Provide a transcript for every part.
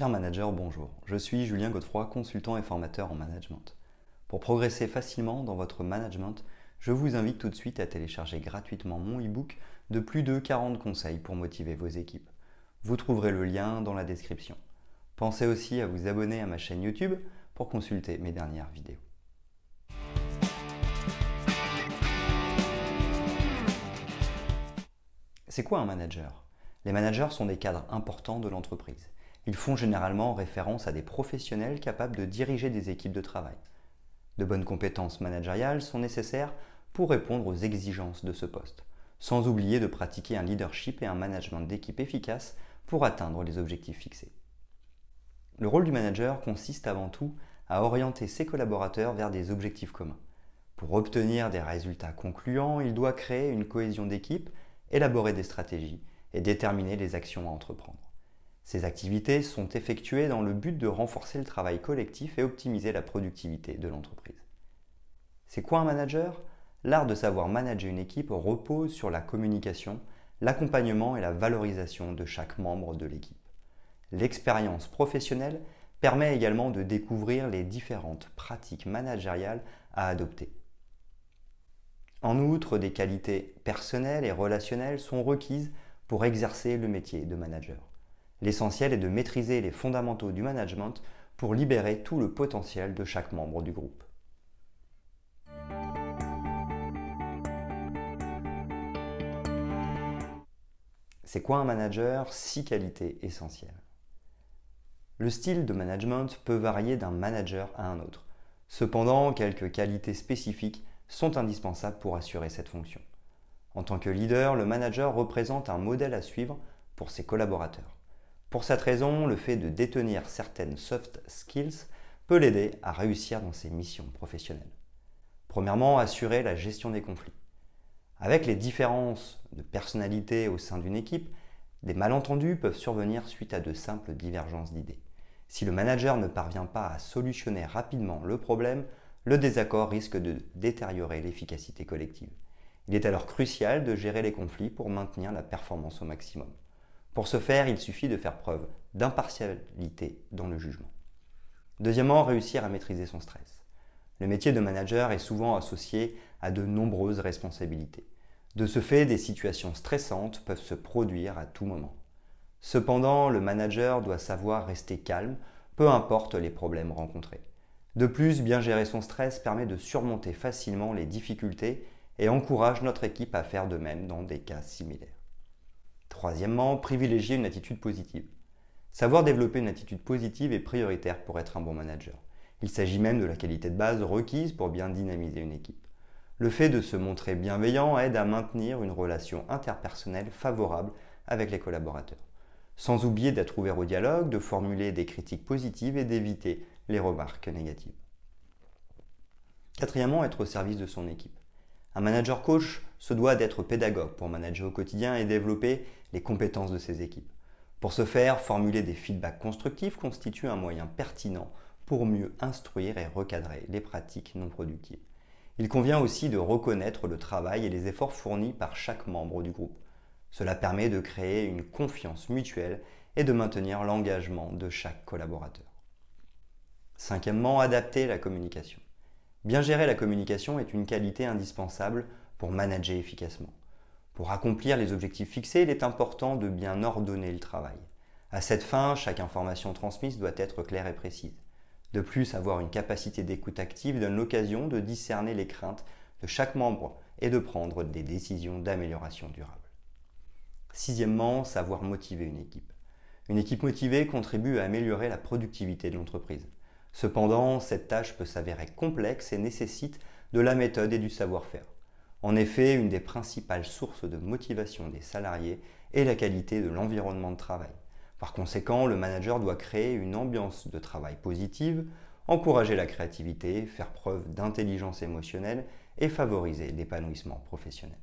Cher manager, bonjour. Je suis Julien Godefroy, consultant et formateur en management. Pour progresser facilement dans votre management, je vous invite tout de suite à télécharger gratuitement mon e-book de plus de 40 conseils pour motiver vos équipes. Vous trouverez le lien dans la description. Pensez aussi à vous abonner à ma chaîne YouTube pour consulter mes dernières vidéos. C'est quoi un manager? Les managers sont des cadres importants de l'entreprise. Ils font généralement référence à des professionnels capables de diriger des équipes de travail. De bonnes compétences managériales sont nécessaires pour répondre aux exigences de ce poste, sans oublier de pratiquer un leadership et un management d'équipe efficace pour atteindre les objectifs fixés. Le rôle du manager consiste avant tout à orienter ses collaborateurs vers des objectifs communs. Pour obtenir des résultats concluants, il doit créer une cohésion d'équipe élaborer des stratégies et déterminer les actions à entreprendre. Ces activités sont effectuées dans le but de renforcer le travail collectif et optimiser la productivité de l'entreprise. C'est quoi un manager? L'art de savoir manager une équipe repose sur la communication, l'accompagnement et la valorisation de chaque membre de l'équipe. L'expérience professionnelle permet également de découvrir les différentes pratiques managériales à adopter. En outre, des qualités personnelles et relationnelles sont requises pour exercer le métier de manager. L'essentiel est de maîtriser les fondamentaux du management pour libérer tout le potentiel de chaque membre du groupe. C'est quoi un manager Six qualités essentielles. Le style de management peut varier d'un manager à un autre. Cependant, quelques qualités spécifiques sont indispensables pour assurer cette fonction. En tant que leader, le manager représente un modèle à suivre pour ses collaborateurs. Pour cette raison, le fait de détenir certaines soft skills peut l'aider à réussir dans ses missions professionnelles. Premièrement, assurer la gestion des conflits. Avec les différences de personnalité au sein d'une équipe, des malentendus peuvent survenir suite à de simples divergences d'idées. Si le manager ne parvient pas à solutionner rapidement le problème, le désaccord risque de détériorer l'efficacité collective. Il est alors crucial de gérer les conflits pour maintenir la performance au maximum. Pour ce faire, il suffit de faire preuve d'impartialité dans le jugement. Deuxièmement, réussir à maîtriser son stress. Le métier de manager est souvent associé à de nombreuses responsabilités. De ce fait, des situations stressantes peuvent se produire à tout moment. Cependant, le manager doit savoir rester calme, peu importe les problèmes rencontrés. De plus, bien gérer son stress permet de surmonter facilement les difficultés et encourage notre équipe à faire de même dans des cas similaires. Troisièmement, privilégier une attitude positive. Savoir développer une attitude positive est prioritaire pour être un bon manager. Il s'agit même de la qualité de base requise pour bien dynamiser une équipe. Le fait de se montrer bienveillant aide à maintenir une relation interpersonnelle favorable avec les collaborateurs. Sans oublier d'être ouvert au dialogue, de formuler des critiques positives et d'éviter les remarques négatives. Quatrièmement, être au service de son équipe. Un manager coach se doit d'être pédagogue pour manager au quotidien et développer les compétences de ses équipes. Pour ce faire, formuler des feedbacks constructifs constitue un moyen pertinent pour mieux instruire et recadrer les pratiques non productives. Il convient aussi de reconnaître le travail et les efforts fournis par chaque membre du groupe. Cela permet de créer une confiance mutuelle et de maintenir l'engagement de chaque collaborateur. Cinquièmement, adapter la communication. Bien gérer la communication est une qualité indispensable pour manager efficacement. Pour accomplir les objectifs fixés, il est important de bien ordonner le travail. À cette fin, chaque information transmise doit être claire et précise. De plus, avoir une capacité d'écoute active donne l'occasion de discerner les craintes de chaque membre et de prendre des décisions d'amélioration durable. Sixièmement, savoir motiver une équipe. Une équipe motivée contribue à améliorer la productivité de l'entreprise. Cependant, cette tâche peut s'avérer complexe et nécessite de la méthode et du savoir-faire. En effet, une des principales sources de motivation des salariés est la qualité de l'environnement de travail. Par conséquent, le manager doit créer une ambiance de travail positive, encourager la créativité, faire preuve d'intelligence émotionnelle et favoriser l'épanouissement professionnel.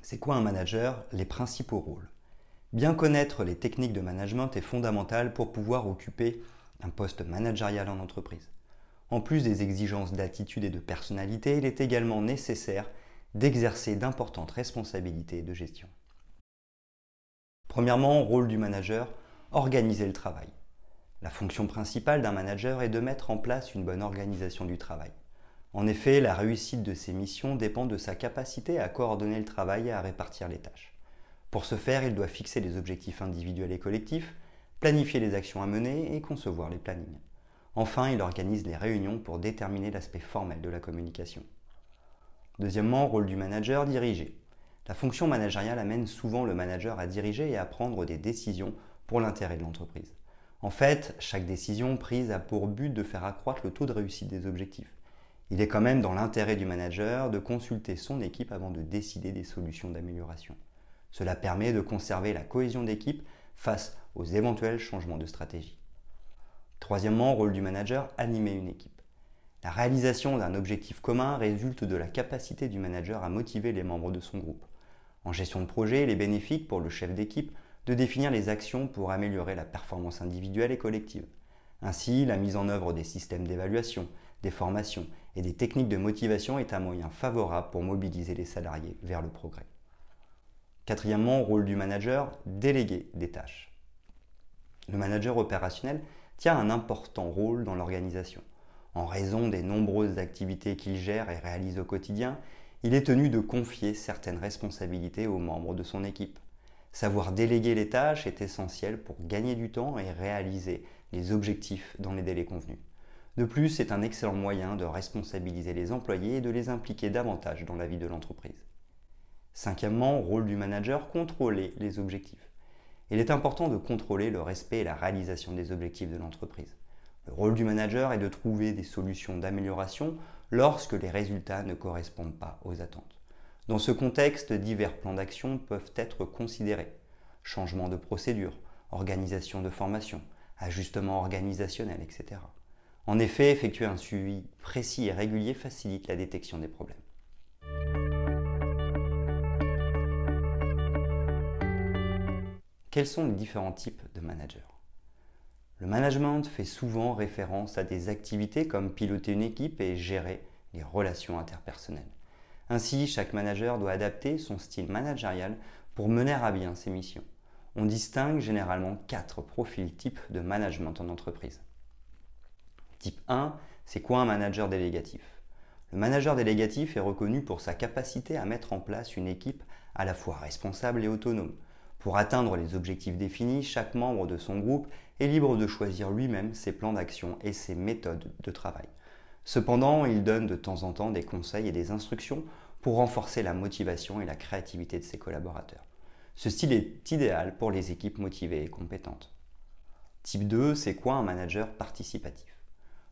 C'est quoi un manager? Les principaux rôles. Bien connaître les techniques de management est fondamental pour pouvoir occuper un poste managérial en entreprise. En plus des exigences d'attitude et de personnalité, il est également nécessaire d'exercer d'importantes responsabilités de gestion. Premièrement, rôle du manager, organiser le travail. La fonction principale d'un manager est de mettre en place une bonne organisation du travail. En effet, la réussite de ses missions dépend de sa capacité à coordonner le travail et à répartir les tâches. Pour ce faire, il doit fixer des objectifs individuels et collectifs, planifier les actions à mener et concevoir les plannings. Enfin, il organise les réunions pour déterminer l'aspect formel de la communication. Deuxièmement, rôle du manager, diriger. La fonction managériale amène souvent le manager à diriger et à prendre des décisions pour l'intérêt de l'entreprise. En fait, chaque décision prise a pour but de faire accroître le taux de réussite des objectifs. Il est quand même dans l'intérêt du manager de consulter son équipe avant de décider des solutions d'amélioration. Cela permet de conserver la cohésion d'équipe face aux éventuels changements de stratégie. Troisièmement, rôle du manager, animer une équipe. La réalisation d'un objectif commun résulte de la capacité du manager à motiver les membres de son groupe. En gestion de projet, il est bénéfique pour le chef d'équipe de définir les actions pour améliorer la performance individuelle et collective. Ainsi, la mise en œuvre des systèmes d'évaluation, des formations et des techniques de motivation est un moyen favorable pour mobiliser les salariés vers le progrès. Quatrièmement, rôle du manager, déléguer des tâches. Le manager opérationnel tient un important rôle dans l'organisation. En raison des nombreuses activités qu'il gère et réalise au quotidien, il est tenu de confier certaines responsabilités aux membres de son équipe. Savoir déléguer les tâches est essentiel pour gagner du temps et réaliser les objectifs dans les délais convenus. De plus, c'est un excellent moyen de responsabiliser les employés et de les impliquer davantage dans la vie de l'entreprise. Cinquièmement, rôle du manager, contrôler les objectifs. Il est important de contrôler le respect et la réalisation des objectifs de l'entreprise. Le rôle du manager est de trouver des solutions d'amélioration lorsque les résultats ne correspondent pas aux attentes. Dans ce contexte, divers plans d'action peuvent être considérés. Changement de procédure, organisation de formation, ajustement organisationnel, etc. En effet, effectuer un suivi précis et régulier facilite la détection des problèmes. Quels sont les différents types de managers? Le management fait souvent référence à des activités comme piloter une équipe et gérer les relations interpersonnelles. Ainsi, chaque manager doit adapter son style managérial pour mener à bien ses missions. On distingue généralement quatre profils types de management en entreprise. Type 1, c'est quoi un manager délégatif? Le manager délégatif est reconnu pour sa capacité à mettre en place une équipe à la fois responsable et autonome. Pour atteindre les objectifs définis, chaque membre de son groupe est libre de choisir lui-même ses plans d'action et ses méthodes de travail. Cependant, il donne de temps en temps des conseils et des instructions pour renforcer la motivation et la créativité de ses collaborateurs. Ce style est idéal pour les équipes motivées et compétentes. Type 2, c'est quoi un manager participatif?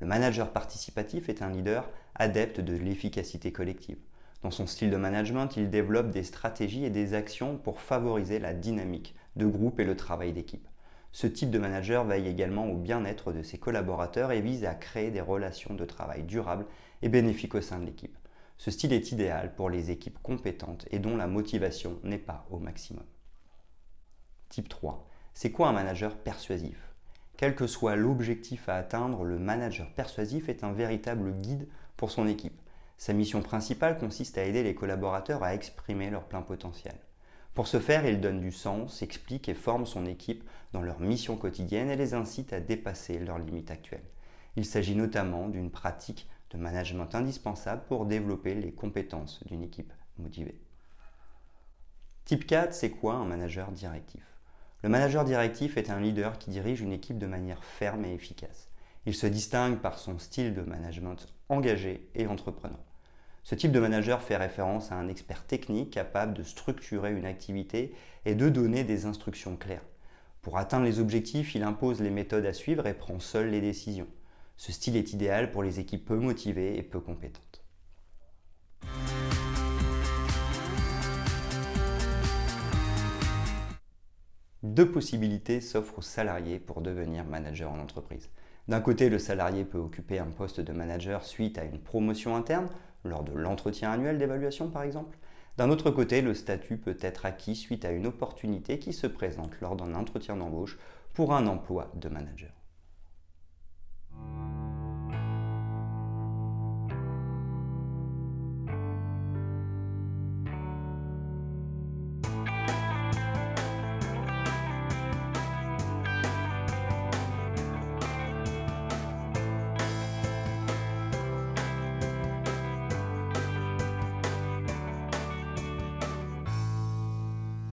Le manager participatif est un leader adepte de l'efficacité collective. Dans son style de management, il développe des stratégies et des actions pour favoriser la dynamique de groupe et le travail d'équipe. Ce type de manager veille également au bien-être de ses collaborateurs et vise à créer des relations de travail durables et bénéfiques au sein de l'équipe. Ce style est idéal pour les équipes compétentes et dont la motivation n'est pas au maximum. Type 3. C'est quoi un manager persuasif? Quel que soit l'objectif à atteindre, le manager persuasif est un véritable guide pour son équipe. Sa mission principale consiste à aider les collaborateurs à exprimer leur plein potentiel. Pour ce faire, il donne du sens, explique et forme son équipe dans leur mission quotidienne et les incite à dépasser leurs limites actuelles. Il s'agit notamment d'une pratique de management indispensable pour développer les compétences d'une équipe motivée. Type 4, c'est quoi un manager directif? Le manager directif est un leader qui dirige une équipe de manière ferme et efficace. Il se distingue par son style de management engagé et entreprenant. Ce type de manager fait référence à un expert technique capable de structurer une activité et de donner des instructions claires. Pour atteindre les objectifs, il impose les méthodes à suivre et prend seul les décisions. Ce style est idéal pour les équipes peu motivées et peu compétentes. Deux possibilités s'offrent aux salariés pour devenir manager en entreprise. D'un côté, le salarié peut occuper un poste de manager suite à une promotion interne, lors de l'entretien annuel d'évaluation par exemple. D'un autre côté, le statut peut être acquis suite à une opportunité qui se présente lors d'un entretien d'embauche pour un emploi de manager.